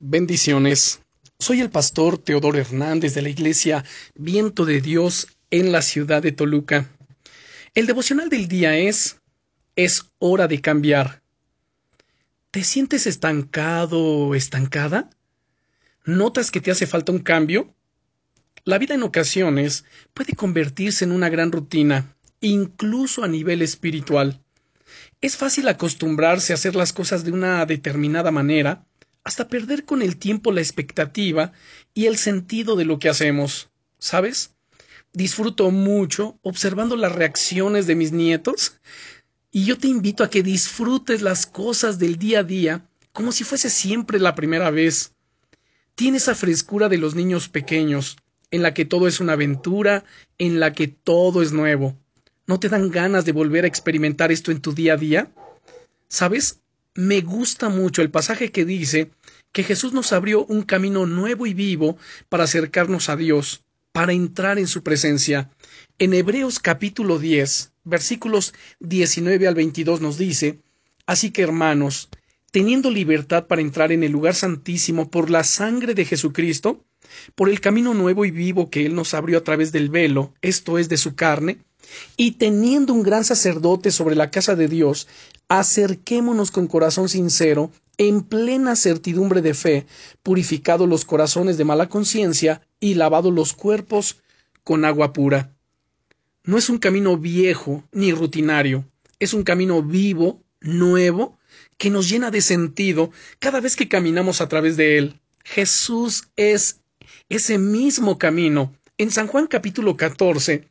Bendiciones. Soy el pastor Teodoro Hernández de la iglesia Viento de Dios en la ciudad de Toluca. El devocional del día es Es hora de cambiar. ¿Te sientes estancado o estancada? ¿Notas que te hace falta un cambio? La vida en ocasiones puede convertirse en una gran rutina, incluso a nivel espiritual. Es fácil acostumbrarse a hacer las cosas de una determinada manera, hasta perder con el tiempo la expectativa y el sentido de lo que hacemos. ¿Sabes? Disfruto mucho observando las reacciones de mis nietos y yo te invito a que disfrutes las cosas del día a día como si fuese siempre la primera vez. Tiene esa frescura de los niños pequeños, en la que todo es una aventura, en la que todo es nuevo. ¿No te dan ganas de volver a experimentar esto en tu día a día? ¿Sabes? Me gusta mucho el pasaje que dice que Jesús nos abrió un camino nuevo y vivo para acercarnos a Dios, para entrar en su presencia. En Hebreos capítulo 10, versículos 19 al 22 nos dice, Así que hermanos, teniendo libertad para entrar en el lugar santísimo por la sangre de Jesucristo, por el camino nuevo y vivo que Él nos abrió a través del velo, esto es de su carne, y teniendo un gran sacerdote sobre la casa de Dios, acerquémonos con corazón sincero, en plena certidumbre de fe, purificado los corazones de mala conciencia y lavado los cuerpos con agua pura. No es un camino viejo ni rutinario, es un camino vivo, nuevo, que nos llena de sentido cada vez que caminamos a través de él. Jesús es ese mismo camino. En San Juan capítulo 14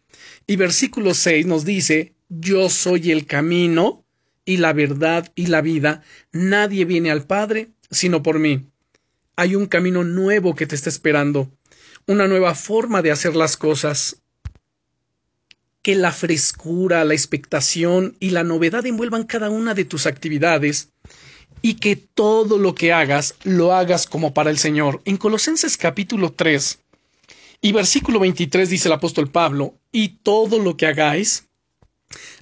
y versículo 6 nos dice, Yo soy el camino, y la verdad y la vida, nadie viene al Padre sino por mí. Hay un camino nuevo que te está esperando, una nueva forma de hacer las cosas. Que la frescura, la expectación y la novedad envuelvan cada una de tus actividades y que todo lo que hagas lo hagas como para el Señor. En Colosenses capítulo 3 y versículo 23 dice el apóstol Pablo, y todo lo que hagáis,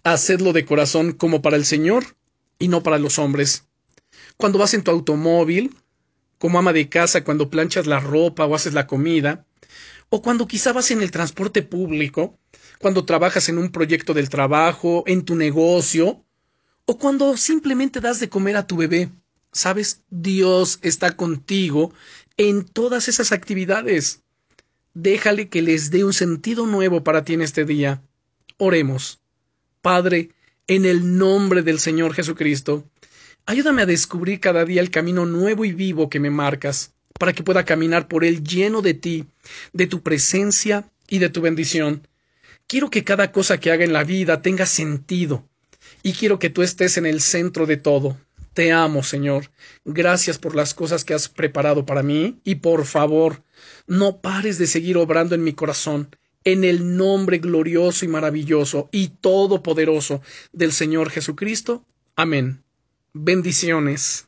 hacedlo de corazón como para el Señor y no para los hombres. Cuando vas en tu automóvil, como ama de casa cuando planchas la ropa o haces la comida, o cuando quizá vas en el transporte público, cuando trabajas en un proyecto del trabajo, en tu negocio, o cuando simplemente das de comer a tu bebé. Sabes, Dios está contigo en todas esas actividades. Déjale que les dé un sentido nuevo para ti en este día. Oremos. Padre, en el nombre del Señor Jesucristo, ayúdame a descubrir cada día el camino nuevo y vivo que me marcas, para que pueda caminar por él lleno de ti, de tu presencia y de tu bendición. Quiero que cada cosa que haga en la vida tenga sentido, y quiero que tú estés en el centro de todo. Te amo, Señor. Gracias por las cosas que has preparado para mí, y por favor, no pares de seguir obrando en mi corazón en el nombre glorioso y maravilloso y todopoderoso del Señor Jesucristo. Amén. Bendiciones.